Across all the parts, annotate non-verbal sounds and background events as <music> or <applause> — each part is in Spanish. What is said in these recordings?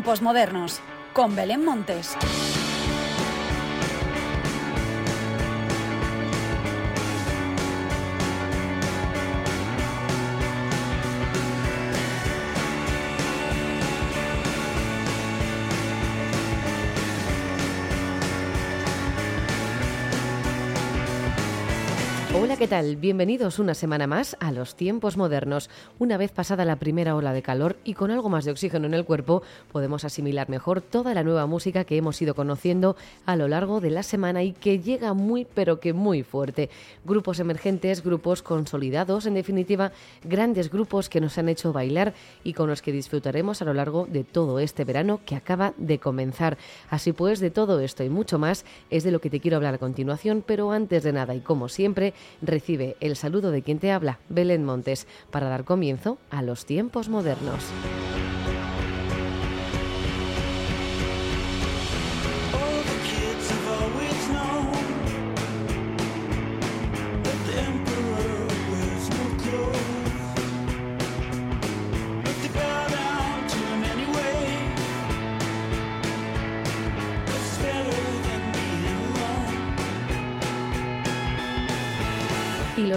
campos modernos con Belén Montes. ¿Qué tal? Bienvenidos una semana más a los tiempos modernos. Una vez pasada la primera ola de calor y con algo más de oxígeno en el cuerpo, podemos asimilar mejor toda la nueva música que hemos ido conociendo a lo largo de la semana y que llega muy pero que muy fuerte. Grupos emergentes, grupos consolidados, en definitiva, grandes grupos que nos han hecho bailar y con los que disfrutaremos a lo largo de todo este verano que acaba de comenzar. Así pues, de todo esto y mucho más es de lo que te quiero hablar a continuación, pero antes de nada y como siempre, recibe el saludo de quien te habla, Belén Montes, para dar comienzo a los tiempos modernos.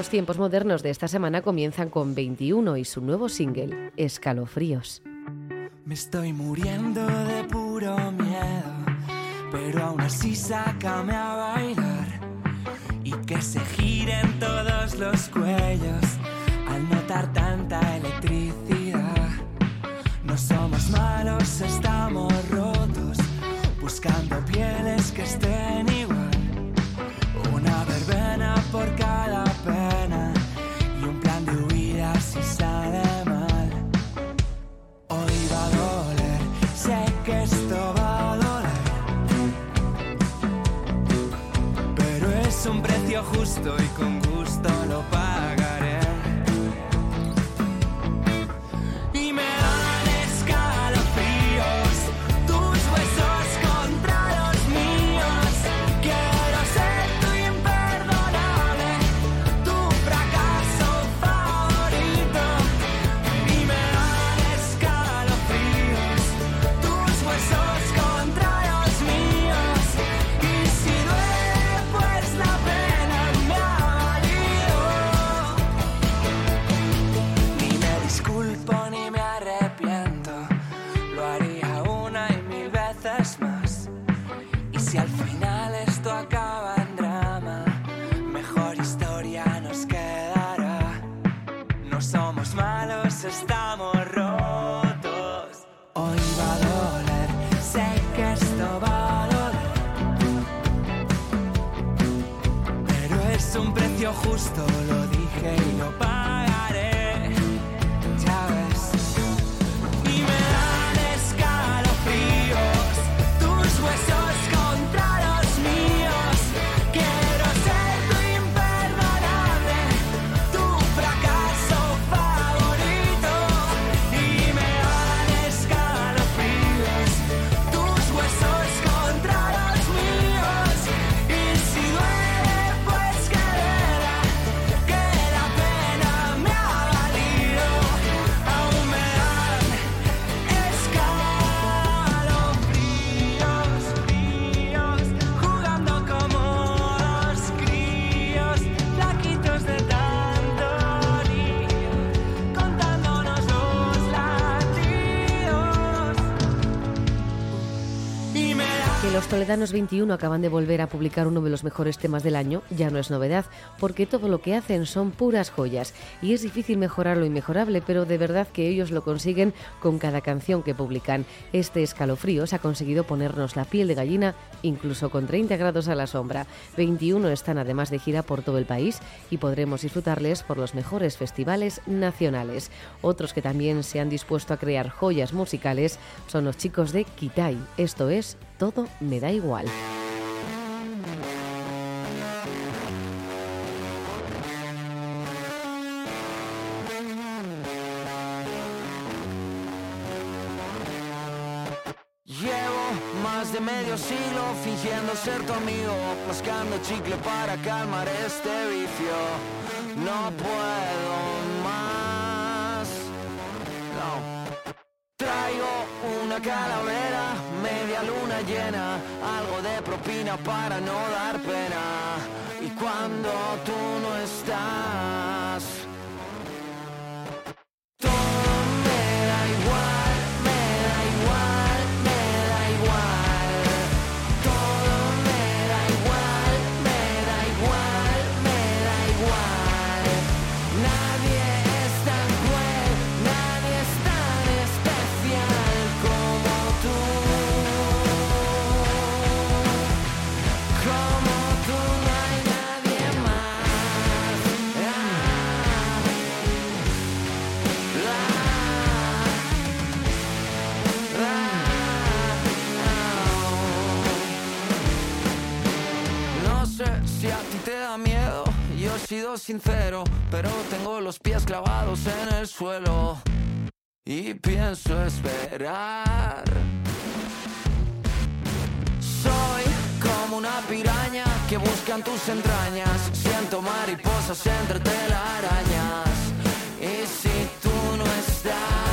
Los tiempos modernos de esta semana comienzan con 21 y su nuevo single, Escalofríos. Me estoy muriendo de puro miedo, pero aún así sácame a bailar y que se giren todos los cuellos al notar tanta electricidad. No somos malos, estamos rotos, buscando pieles que estén sé que esto va a doler, pero es un precio justo y con gusto lo pagaré. Toledanos 21 acaban de volver a publicar uno de los mejores temas del año ya no es novedad, porque todo lo que hacen son puras joyas y es difícil mejorar lo inmejorable, pero de verdad que ellos lo consiguen con cada canción que publican. Este escalofríos ha conseguido ponernos la piel de gallina incluso con 30 grados a la sombra. 21 están además de gira por todo el país y podremos disfrutarles por los mejores festivales nacionales. Otros que también se han dispuesto a crear joyas musicales son los chicos de Kitai. Esto es Todo me da igual. Llevo más de medio siglo fingiendo ser tu amigo, mascando chicle para calmar este vicio. No puedo para no dar pena. Y cuando tú no estás sido sincero, pero tengo los pies clavados en el suelo y pienso esperar. Soy como una piraña que busca en tus entrañas. Siento mariposas entre telarañas. Y si tú no estás.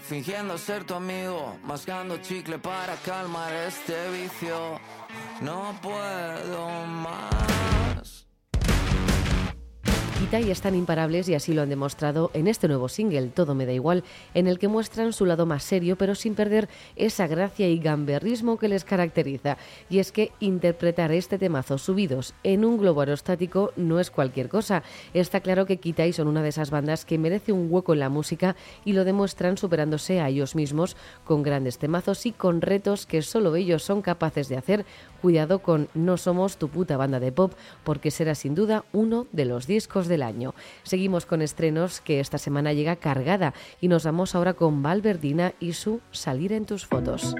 Fingiendo ser tu amigo, mascando chicle para calmar este vicio. No puedo más y están imparables y así lo han demostrado en este nuevo single, Todo me da igual, en el que muestran su lado más serio pero sin perder esa gracia y gamberrismo que les caracteriza. Y es que interpretar este temazo subidos en un globo aerostático no es cualquier cosa. Está claro que Kitai son una de esas bandas que merece un hueco en la música y lo demuestran superándose a ellos mismos con grandes temazos y con retos que solo ellos son capaces de hacer. Cuidado con No somos tu puta banda de pop porque será sin duda uno de los discos de año. Seguimos con estrenos que esta semana llega cargada y nos vamos ahora con Valverdina y su Salir en tus fotos.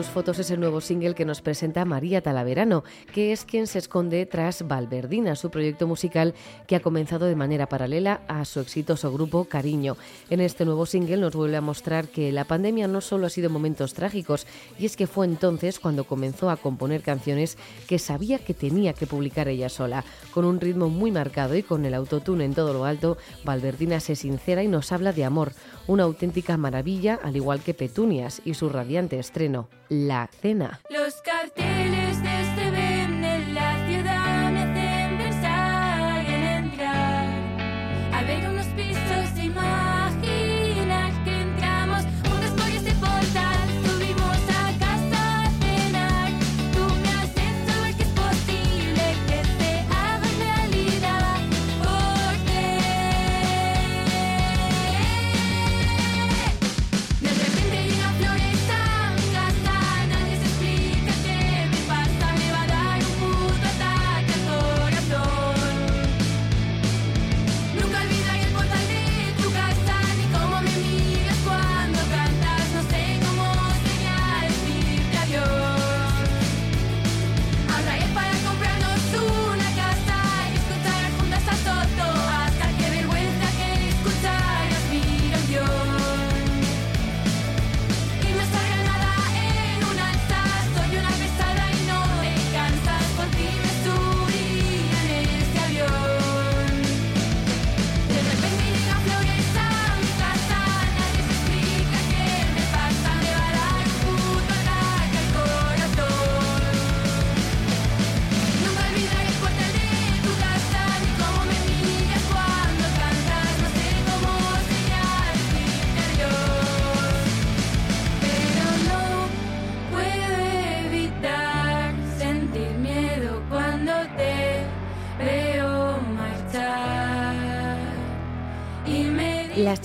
Tus fotos es el nuevo single que nos presenta María Talaverano, que es quien se esconde tras Valverdina, su proyecto musical que ha comenzado de manera paralela a su exitoso grupo Cariño. En este nuevo single nos vuelve a mostrar que la pandemia no solo ha sido momentos trágicos, y es que fue entonces cuando comenzó a componer canciones que sabía que tenía que publicar ella sola. Con un ritmo muy marcado y con el autotune en todo lo alto, Valverdina se sincera y nos habla de amor, una auténtica maravilla, al igual que Petunias y su radiante estreno, La Cena. Los carteles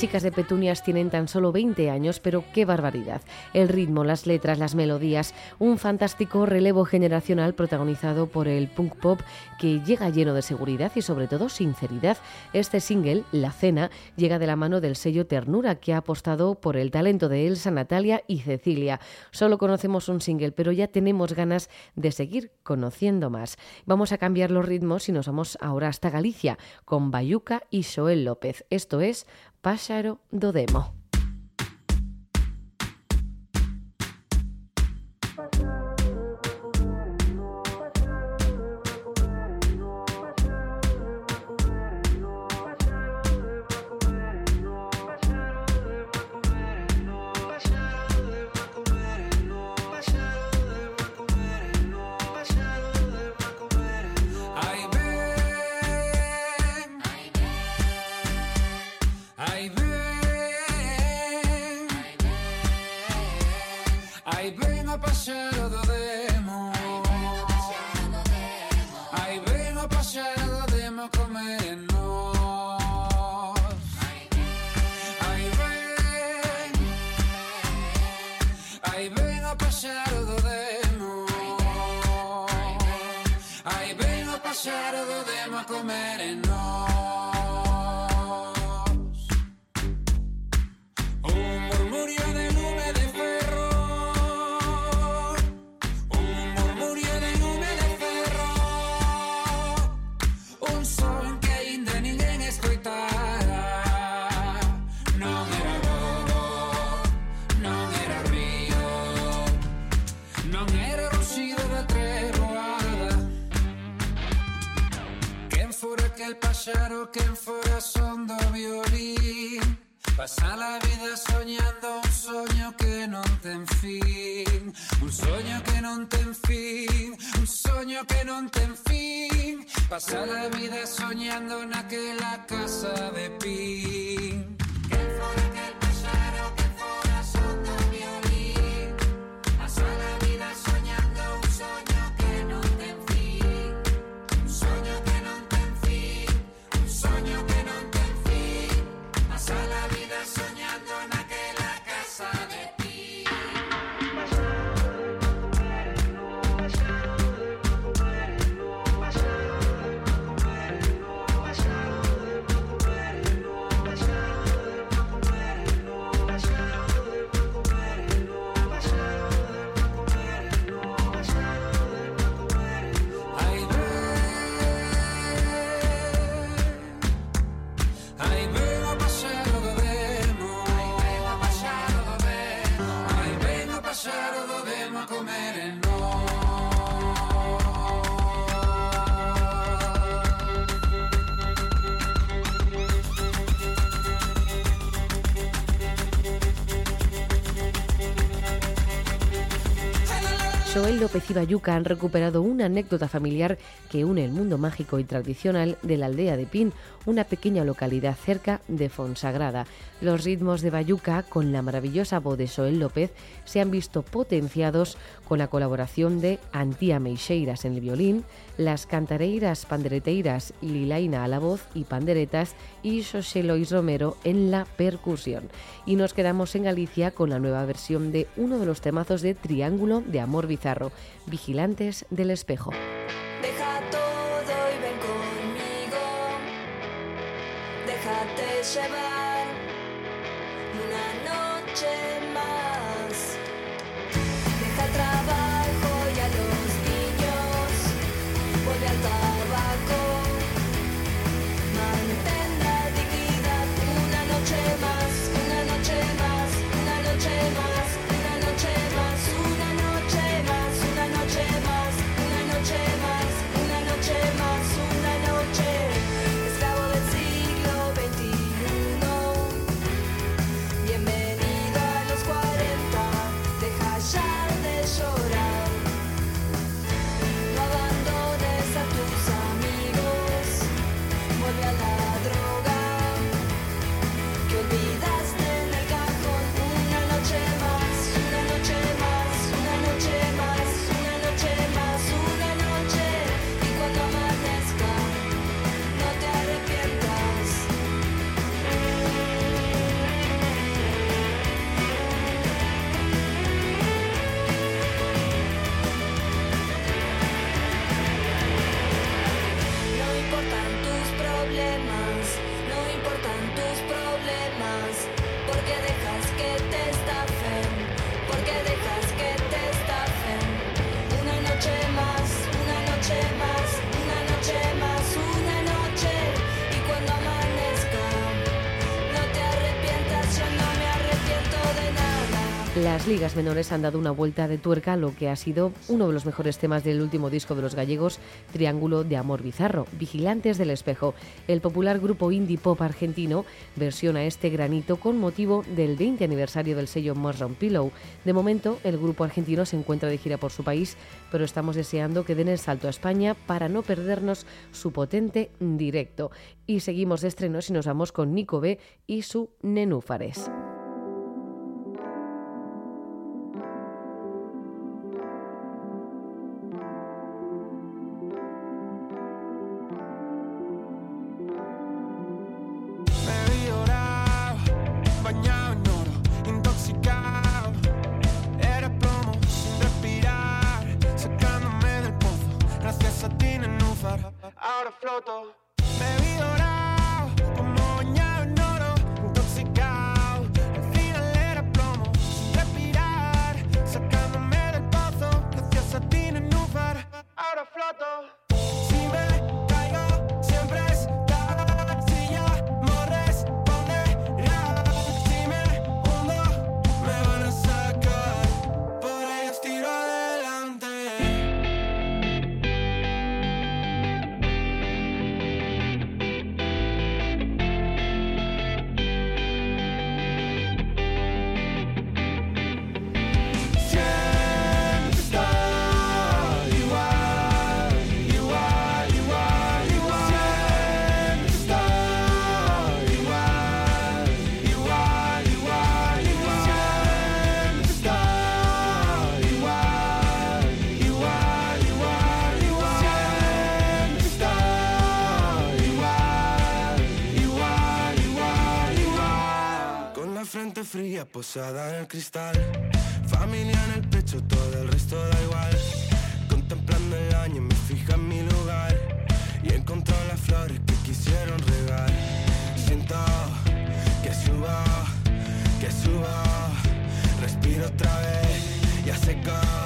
chicas de Petunias tienen tan solo 20 años, pero qué barbaridad. El ritmo, las letras, las melodías, un fantástico relevo generacional protagonizado por el punk pop que llega lleno de seguridad y sobre todo sinceridad. Este single, La Cena, llega de la mano del sello Ternura que ha apostado por el talento de Elsa, Natalia y Cecilia. Solo conocemos un single, pero ya tenemos ganas de seguir conociendo más. Vamos a cambiar los ritmos y nos vamos ahora hasta Galicia con Bayuca y Joel López. Esto es Páxaro do Demo. Quen fora son do violín. Pasa la vida soñando un soño que non ten fin Un soño que non ten fin Un soño que non ten fin Pasa la vida López y Bayuca han recuperado una anécdota familiar que une el mundo mágico y tradicional de la aldea de Pin, una pequeña localidad cerca de Fonsagrada. Los ritmos de Bayuca, con la maravillosa voz de Joel López, se han visto potenciados con la colaboración de Antía Meixeiras en el violín, las cantareiras pandereteiras Lilaina a la voz y panderetas y José Lois Romero en la percusión. Y nos quedamos en Galicia con la nueva versión de uno de los temazos de Triángulo de Amor Bizarro, Vigilantes del Espejo. Deja todo y ven conmigo. Déjate llevar una noche más. Deja el trabajo y a los niños. Vuelve al Las ligas menores han dado una vuelta de tuerca lo que ha sido uno de los mejores temas del último disco de los gallegos, Triángulo de Amor Bizarro, Vigilantes del Espejo. El popular grupo indie pop argentino versiona este granito con motivo del 20 aniversario del sello Mushroom Pillow. De momento, el grupo argentino se encuentra de gira por su país, pero estamos deseando que den el salto a España para no perdernos su potente directo. Y seguimos de estrenos y nos vamos con Nico B y su Nenúfares. Posada en el cristal. Familia en el pecho, todo el resto da igual. Contemplando el año, me fija en mi lugar. Y he encontrado las flores que quisieron regar. Siento que subo, que subo. Respiro otra vez, ya seco.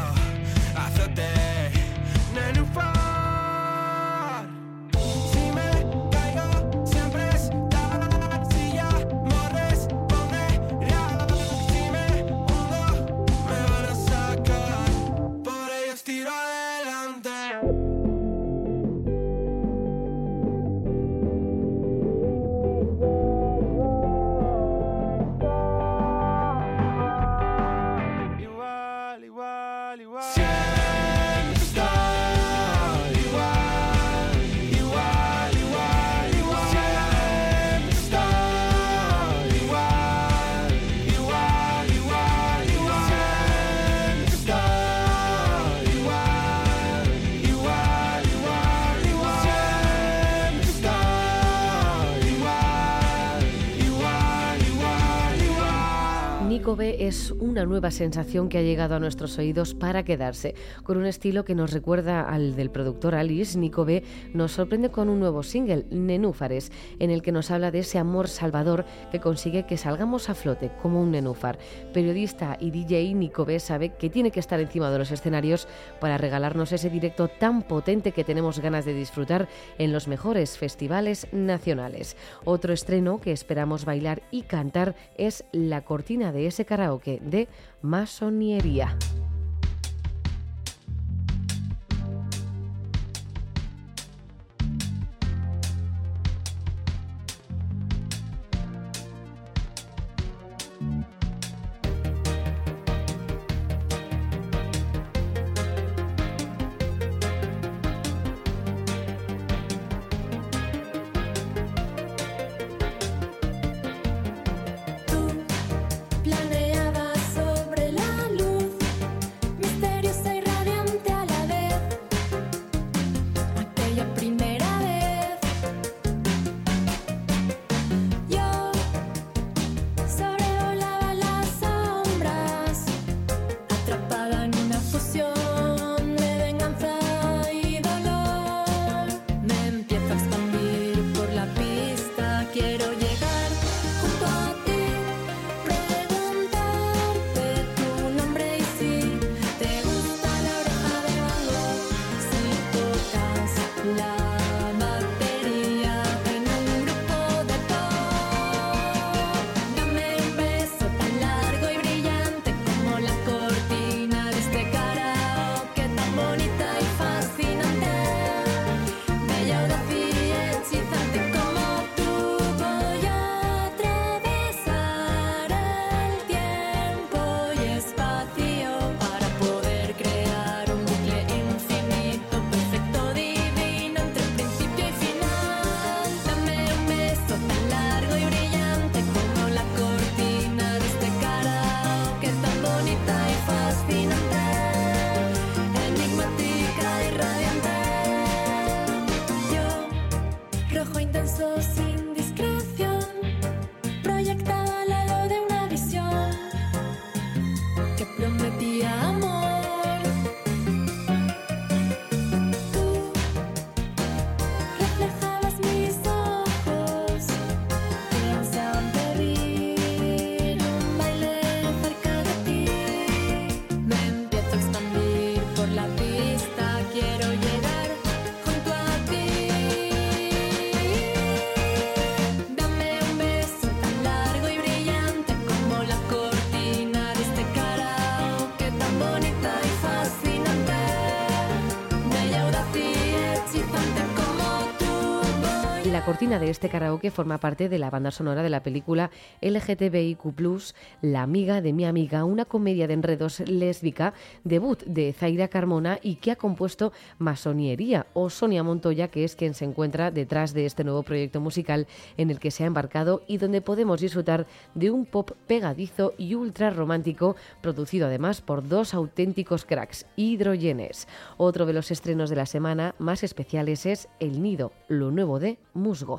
Es una nueva sensación que ha llegado a nuestros oídos para quedarse. Con un estilo que nos recuerda al del productor Alice, Nico B nos sorprende con un nuevo single, Nenúfares, en el que nos habla de ese amor salvador que consigue que salgamos a flote como un nenúfar. Periodista y DJ Nico B sabe que tiene que estar encima de los escenarios para regalarnos ese directo tan potente que tenemos ganas de disfrutar en los mejores festivales nacionales. Otro estreno que esperamos bailar y cantar es la cortina de ese karaoke masoniería. Planeaba de este karaoke forma parte de la banda sonora de la película LGTBIQ, La amiga de mi amiga, una comedia de enredos lésbica, debut de Zaira Carmona y que ha compuesto Masoniería o Sonia Montoya, que es quien se encuentra detrás de este nuevo proyecto musical en el que se ha embarcado y donde podemos disfrutar de un pop pegadizo y ultra romántico, producido además por dos auténticos cracks, hidrogenes. Otro de los estrenos de la semana más especiales es El Nido, lo nuevo de Musgo.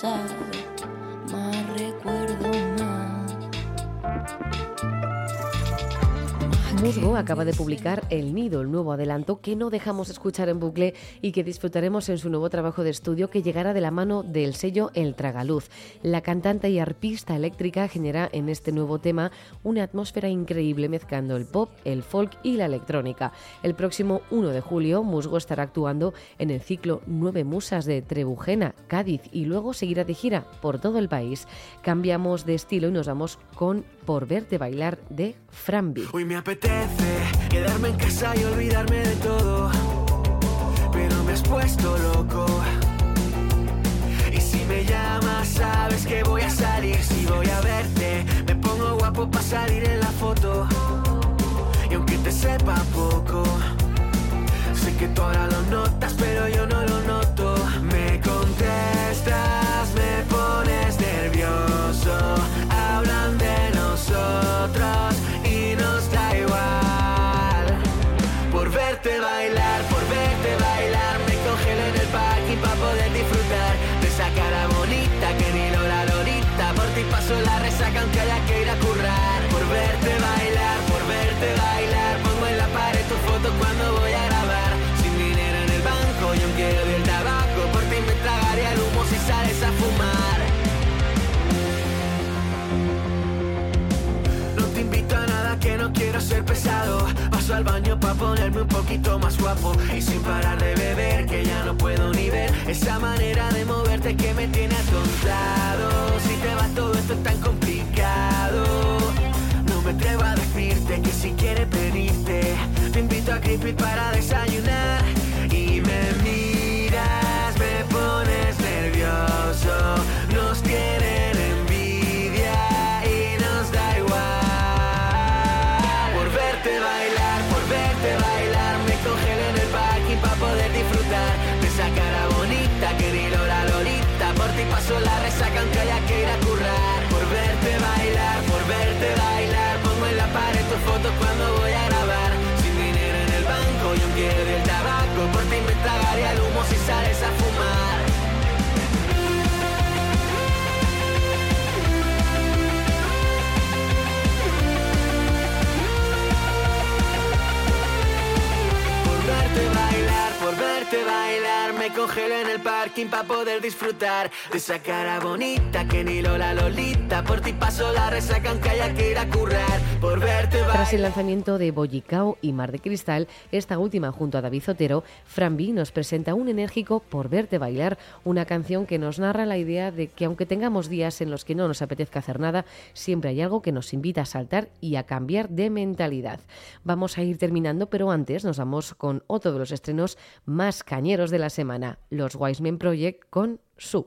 在。Musgo acaba de publicar El Nido, el nuevo adelanto que no dejamos escuchar en bucle y que disfrutaremos en su nuevo trabajo de estudio que llegará de la mano del sello El Tragaluz. La cantante y arpista eléctrica genera en este nuevo tema una atmósfera increíble mezclando el pop, el folk y la electrónica. El próximo 1 de julio, Musgo estará actuando en el ciclo Nueve Musas de Trebujena, Cádiz y luego seguirá de gira por todo el país. Cambiamos de estilo y nos vamos con Por verte bailar de Frambi. Hoy me apetece quedarme en casa y olvidarme de todo. Pero me has puesto loco. Y si me llamas, sabes que voy a salir. Si voy a verte, me pongo guapo para salir en la foto. Y aunque te sepa poco, sé que tú ahora lo notas, pero yo no lo noto. La resaca aunque haya que ir a currar. Por verte bailar, por verte bailar, pongo en la pared tu foto cuando voy a grabar. Sin dinero en el banco y aunque odie el tabaco, por ti me tragaría el humo si sales a fumar. No te invito a nada que no quiero ser pesado. Al baño para ponerme un poquito más guapo. Y sin parar de beber, que ya no puedo ni ver. Esa manera de moverte que me tiene atontado. Si te va todo esto tan complicado. No me atrevo a decirte que si quieres pedirte. Te invito a creepy para desayunar. Y me miras, me pones nervioso. Nos tienen cuando congelo en el parking para poder disfrutar de esa cara bonita que ni Lola Lolita. Por ti paso la resaca aunque haya que ir a currar. Por verte bailar. Tras el lanzamiento de Bollicao y Mar de Cristal, esta última junto a David Zotero, Fran B nos presenta un enérgico Por verte bailar, una canción que nos narra la idea de que aunque tengamos días en los que no nos apetezca hacer nada, siempre hay algo que nos invita a saltar y a cambiar de mentalidad. Vamos a ir terminando, pero antes nos vamos con otro de los estrenos más cañeros de la semana, los Wiseman Project con Su.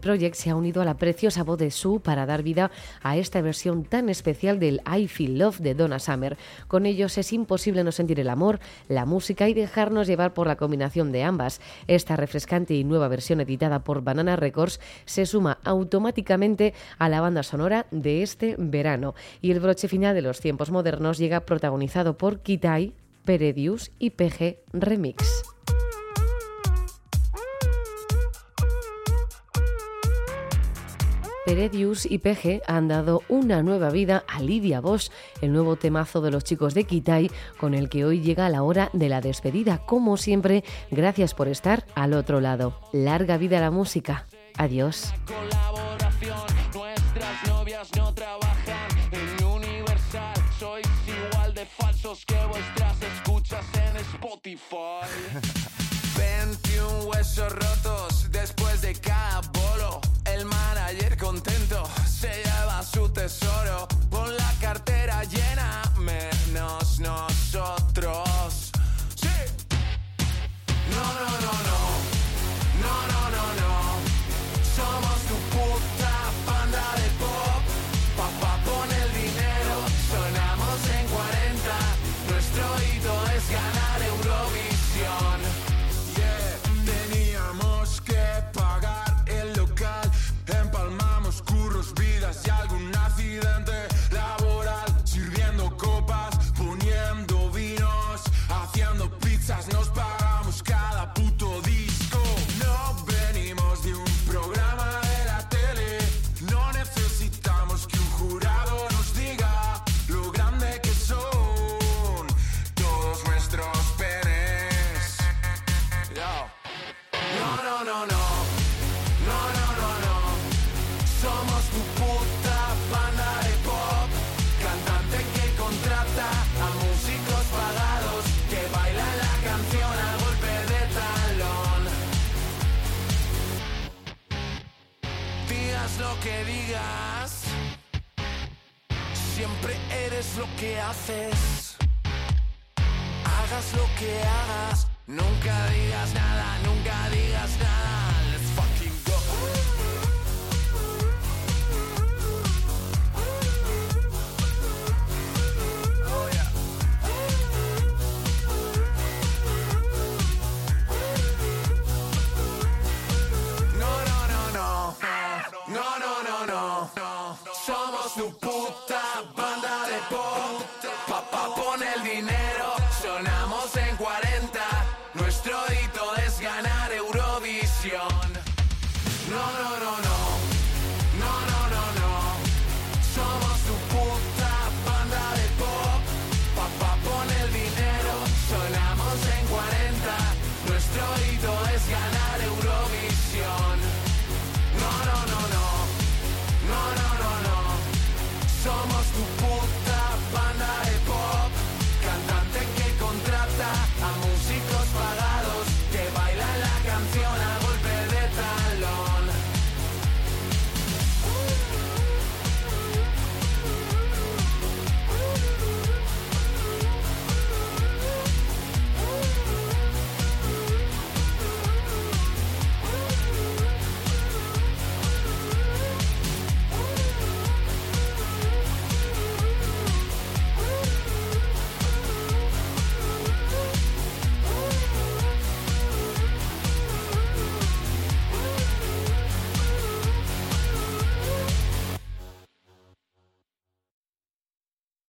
Project se ha unido a la preciosa voz de Sue para dar vida a esta versión tan especial del I Feel Love de Donna Summer. Con ellos es imposible no sentir el amor, la música y dejarnos llevar por la combinación de ambas. Esta refrescante y nueva versión editada por Banana Records se suma automáticamente a la banda sonora de este verano. Y el broche final de los tiempos modernos llega protagonizado por Kitai, Peredius y PG Remix. Peredius y PG han dado una nueva vida a Lidia Bosch, el nuevo temazo de los chicos de Kitai, con el que hoy llega la hora de la despedida. Como siempre, gracias por estar al otro lado. Larga vida a la música. Adiós. Nuestras novias no trabajan en Universal. Sois igual de falsos que vuestras escuchas en Spotify. <laughs> 21 huesos rotos después de cada tesoro.